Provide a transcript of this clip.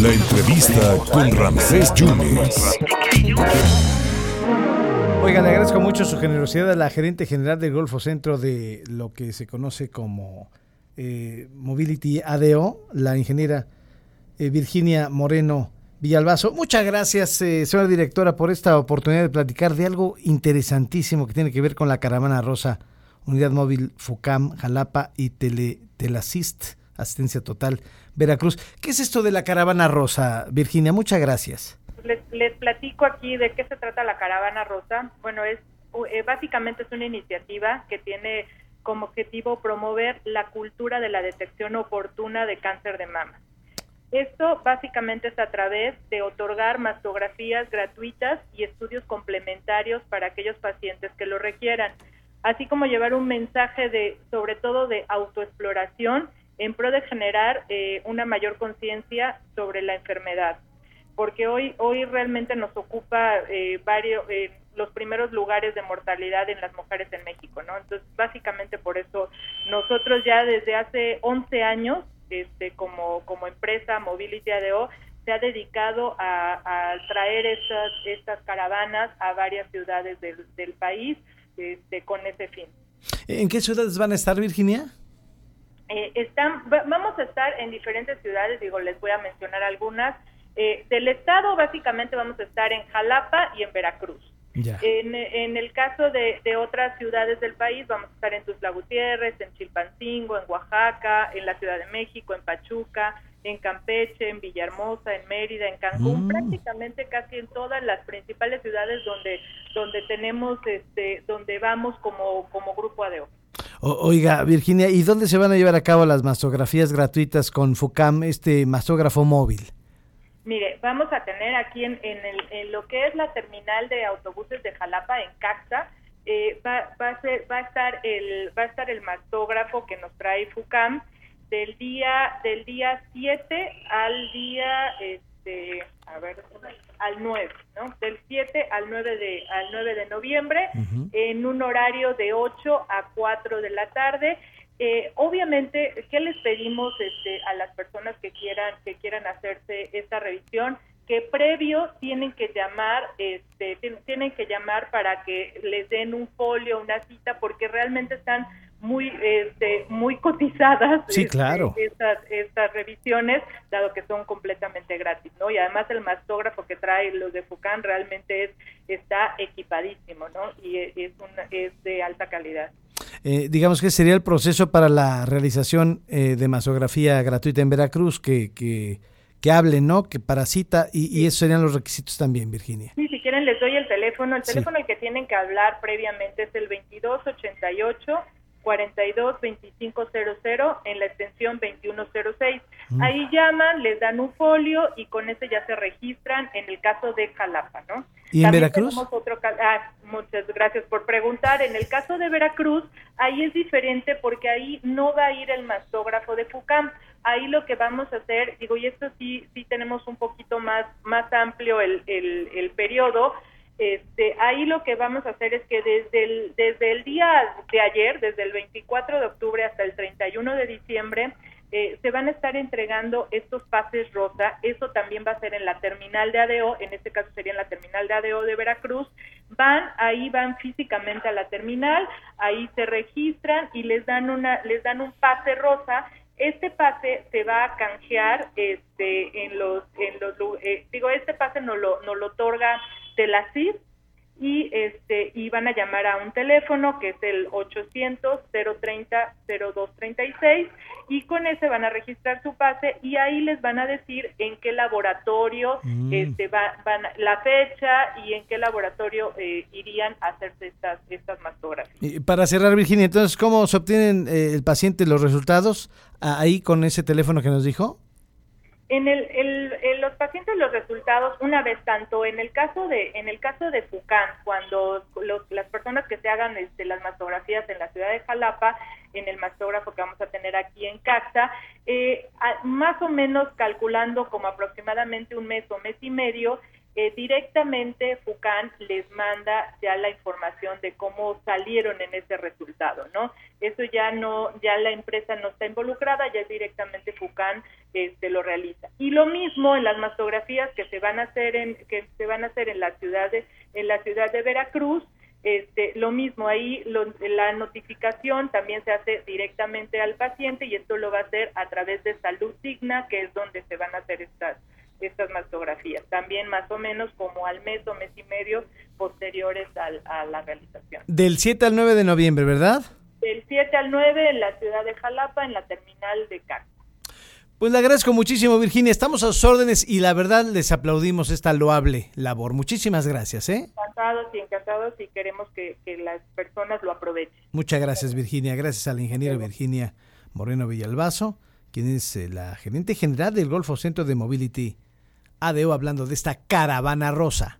La entrevista con Ramsés Yunes. Oiga, le agradezco mucho su generosidad a la gerente general del Golfo Centro de lo que se conoce como eh, Mobility ADO, la ingeniera eh, Virginia Moreno Villalbazo. Muchas gracias, eh, señora directora, por esta oportunidad de platicar de algo interesantísimo que tiene que ver con la caravana rosa, unidad móvil FUCAM, Jalapa y Tele, Telasist, asistencia total, Veracruz. ¿Qué es esto de la caravana rosa, Virginia? Muchas gracias. Les, platico aquí de qué se trata la caravana rosa. Bueno, es eh, básicamente es una iniciativa que tiene como objetivo promover la cultura de la detección oportuna de cáncer de mama. Esto básicamente es a través de otorgar mastografías gratuitas y estudios complementarios para aquellos pacientes que lo requieran, así como llevar un mensaje de, sobre todo, de autoexploración en pro de generar eh, una mayor conciencia sobre la enfermedad, porque hoy hoy realmente nos ocupa eh, varios eh, los primeros lugares de mortalidad en las mujeres en México, ¿no? Entonces, básicamente por eso nosotros ya desde hace 11 años este, como, como empresa Mobility ADO se ha dedicado a, traer estas, estas caravanas a varias ciudades del, del país este, con ese fin. ¿En qué ciudades van a estar, Virginia? Eh, están, vamos a estar en diferentes ciudades, digo, les voy a mencionar algunas. Eh, del estado, básicamente, vamos a estar en Jalapa y en Veracruz. En, en, el caso de, de, otras ciudades del país, vamos a estar en Tuzla Gutiérrez, en Chilpancingo, en Oaxaca, en la Ciudad de México, en Pachuca, en Campeche, en Villahermosa, en Mérida, en Cancún, mm. prácticamente casi en todas las principales ciudades donde donde tenemos este donde vamos como como grupo Oiga, Virginia, ¿y dónde se van a llevar a cabo las mastografías gratuitas con FUCAM, este mastógrafo móvil? Mire, vamos a tener aquí en, en, lo que es la terminal de autobuses de Jalapa, en Caxa, eh, va, va, a ser, va, a estar el, va a estar el mastógrafo que nos trae FUCAM del día del día 7 al día este a ver al 9, ¿no? Del 7 al 9 de al 9 de noviembre en un horario de 8 a 4 de la tarde eh, obviamente, ¿qué les pedimos este, a las personas que quieran que quieran hacerse esta revisión? Que previo tienen que llamar, este, tienen que llamar para que les den un folio, una cita, porque realmente están muy este, muy cotizadas sí, este, claro. estas, estas revisiones, dado que son completamente gratis, ¿no? Y además el mastógrafo que trae los de Fucan realmente es está equipadísimo, ¿no? Y es, una, es de alta calidad. Eh, digamos que sería el proceso para la realización eh, de masografía gratuita en Veracruz, que, que, que hablen, ¿no? Que para cita, y, esos serían los requisitos también, Virginia. Sí, si quieren les doy el teléfono. El teléfono al que tienen que hablar previamente es el 2288 42 2500 en la extensión 2106. Mm. Ahí llaman, les dan un folio y con ese ya se registran en el caso de Jalapa, ¿no? ¿Y en Veracruz? Otro, ah, muchas gracias por preguntar. En el caso de Veracruz, ahí es diferente porque ahí no va a ir el mastógrafo de FUCAM. Ahí lo que vamos a hacer, digo, y esto sí, sí tenemos un poquito más, más amplio el, el, el periodo, este, ahí lo que vamos a hacer es que desde el, desde el de ayer, desde el 24 de octubre hasta el 31 de diciembre, eh, se van a estar entregando estos pases rosa. Eso también va a ser en la terminal de ADO, en este caso sería en la terminal de ADO de Veracruz. Van, ahí van físicamente a la terminal, ahí se registran y les dan una, les dan un pase rosa este pase se va a canjear este en los en los eh, digo este pase no lo no lo otorga de y este y van a llamar a un teléfono que es el 800 030 0236 y con ese van a registrar su pase y ahí les van a decir en qué laboratorio mm. este va, van la fecha y en qué laboratorio eh, irían a hacerse estas estas mastografías. Y para cerrar Virginia, entonces cómo se obtienen eh, el paciente los resultados ahí con ese teléfono que nos dijo? En el, los pacientes los resultados una vez tanto en el caso de en el caso de Fucán cuando las personas que se hagan este, las mastografías en la ciudad de Jalapa en el mastógrafo que vamos a tener aquí en Caxa eh, más o menos calculando como aproximadamente un mes o mes y medio eh, directamente FUCAN les manda ya la información de cómo salieron en ese resultado, ¿no? Eso ya no, ya la empresa no está involucrada, ya directamente FUCAN este, lo realiza. Y lo mismo en las mastografías que se van a hacer en, que se van a hacer en la ciudad de, en la ciudad de Veracruz, este, lo mismo ahí la notificación también se hace directamente al paciente y esto lo va a hacer a través de Salud Digna, que es donde se van a hacer estas estas mastografías, también más o menos como al mes o mes y medio posteriores a la realización. Del 7 al 9 de noviembre, ¿verdad? Del 7 al 9 en la ciudad de Jalapa, en la terminal de CAC. Pues le agradezco muchísimo, Virginia. Estamos a sus órdenes y la verdad les aplaudimos esta loable labor. Muchísimas gracias. ¿eh? Encantados y encantados y queremos que, las personas lo aprovechen. Muchas gracias, Virginia. Gracias a la ingeniera Virginia Moreno Villalbazo, quien es eh, la gerente general del Golfo Centro de Mobility ADO hablando de esta caravana rosa.